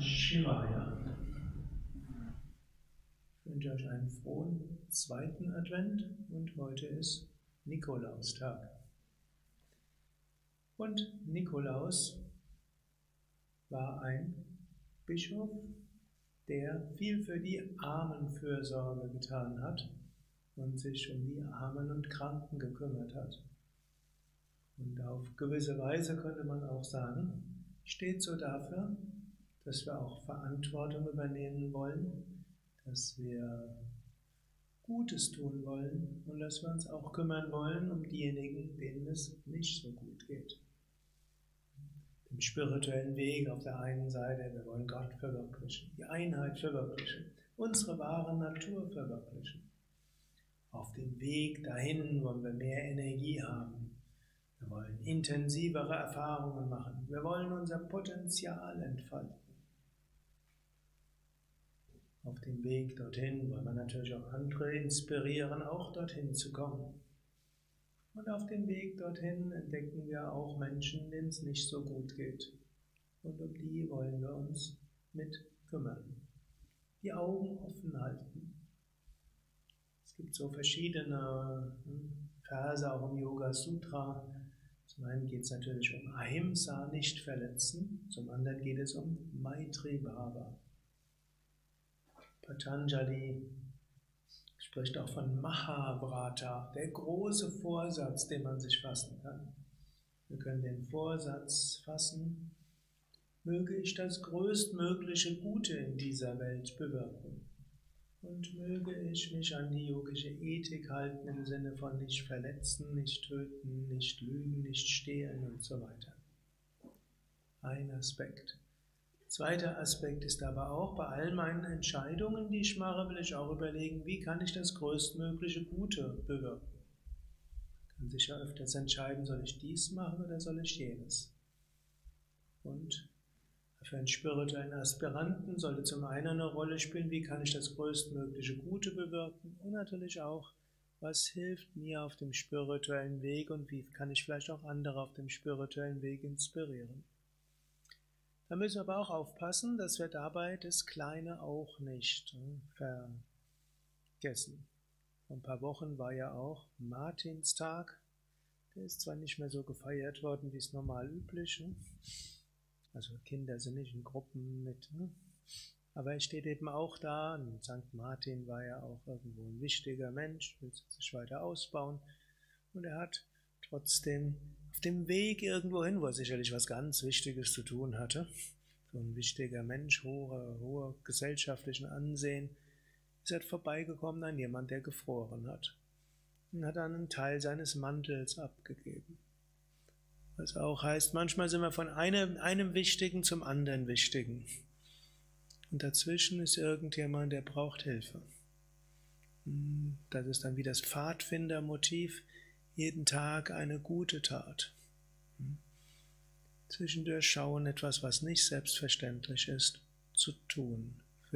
Shivaya. Ich wünsche euch einen frohen zweiten Advent und heute ist Nikolaustag. Und Nikolaus war ein Bischof, der viel für die Armenfürsorge getan hat und sich um die Armen und Kranken gekümmert hat. Und auf gewisse Weise könnte man auch sagen, steht so dafür, dass wir auch Verantwortung übernehmen wollen, dass wir Gutes tun wollen und dass wir uns auch kümmern wollen um diejenigen, denen es nicht so gut geht. Im spirituellen Weg auf der einen Seite, wir wollen Gott verwirklichen, die Einheit verwirklichen, unsere wahre Natur verwirklichen. Auf dem Weg dahin wollen wir mehr Energie haben, wir wollen intensivere Erfahrungen machen. Wir wollen unser Potenzial entfalten. Auf dem Weg dorthin wollen wir natürlich auch andere inspirieren, auch dorthin zu kommen. Und auf dem Weg dorthin entdecken wir auch Menschen, denen es nicht so gut geht. Und um die wollen wir uns mit kümmern. Die Augen offen halten. Es gibt so verschiedene hm, Verse auch im Yoga Sutra, zum einen geht es natürlich um Ahimsa, nicht verletzen, zum anderen geht es um Maitri Bhava. Patanjali spricht auch von Mahavrata, der große Vorsatz, den man sich fassen kann. Wir können den Vorsatz fassen, möge ich das größtmögliche Gute in dieser Welt bewirken und möge ich mich an die yogische Ethik halten im Sinne von nicht verletzen, nicht töten, nicht lügen, nicht stehlen und so weiter. Ein Aspekt. Zweiter Aspekt ist aber auch, bei all meinen Entscheidungen, die ich mache, will ich auch überlegen, wie kann ich das größtmögliche Gute bewirken. Ich kann sich ja öfters entscheiden, soll ich dies machen oder soll ich jenes. Und für einen spirituellen Aspiranten sollte zum einen eine Rolle spielen, wie kann ich das größtmögliche Gute bewirken und natürlich auch, was hilft mir auf dem spirituellen Weg und wie kann ich vielleicht auch andere auf dem spirituellen Weg inspirieren. Da müssen wir aber auch aufpassen, dass wir dabei das Kleine auch nicht hm, vergessen. Vor ein paar Wochen war ja auch Martinstag. Der ist zwar nicht mehr so gefeiert worden, wie es normal üblich. Hm. Also Kinder sind nicht in Gruppen mit. Ne? Aber er steht eben auch da. Und St. Martin war ja auch irgendwo ein wichtiger Mensch, will sich weiter ausbauen. Und er hat trotzdem dem Weg irgendwo hin, wo er sicherlich was ganz Wichtiges zu tun hatte, so ein wichtiger Mensch, hoher, hoher gesellschaftlichen Ansehen, ist er vorbeigekommen an jemand, der gefroren hat. Und hat einen Teil seines Mantels abgegeben. Was auch heißt, manchmal sind wir von einem, einem Wichtigen zum anderen Wichtigen. Und dazwischen ist irgendjemand, der braucht Hilfe. Hm, das ist dann wie das Pfadfindermotiv, jeden Tag eine gute Tat. Hm. Zwischendurch schauen, etwas, was nicht selbstverständlich ist, zu tun.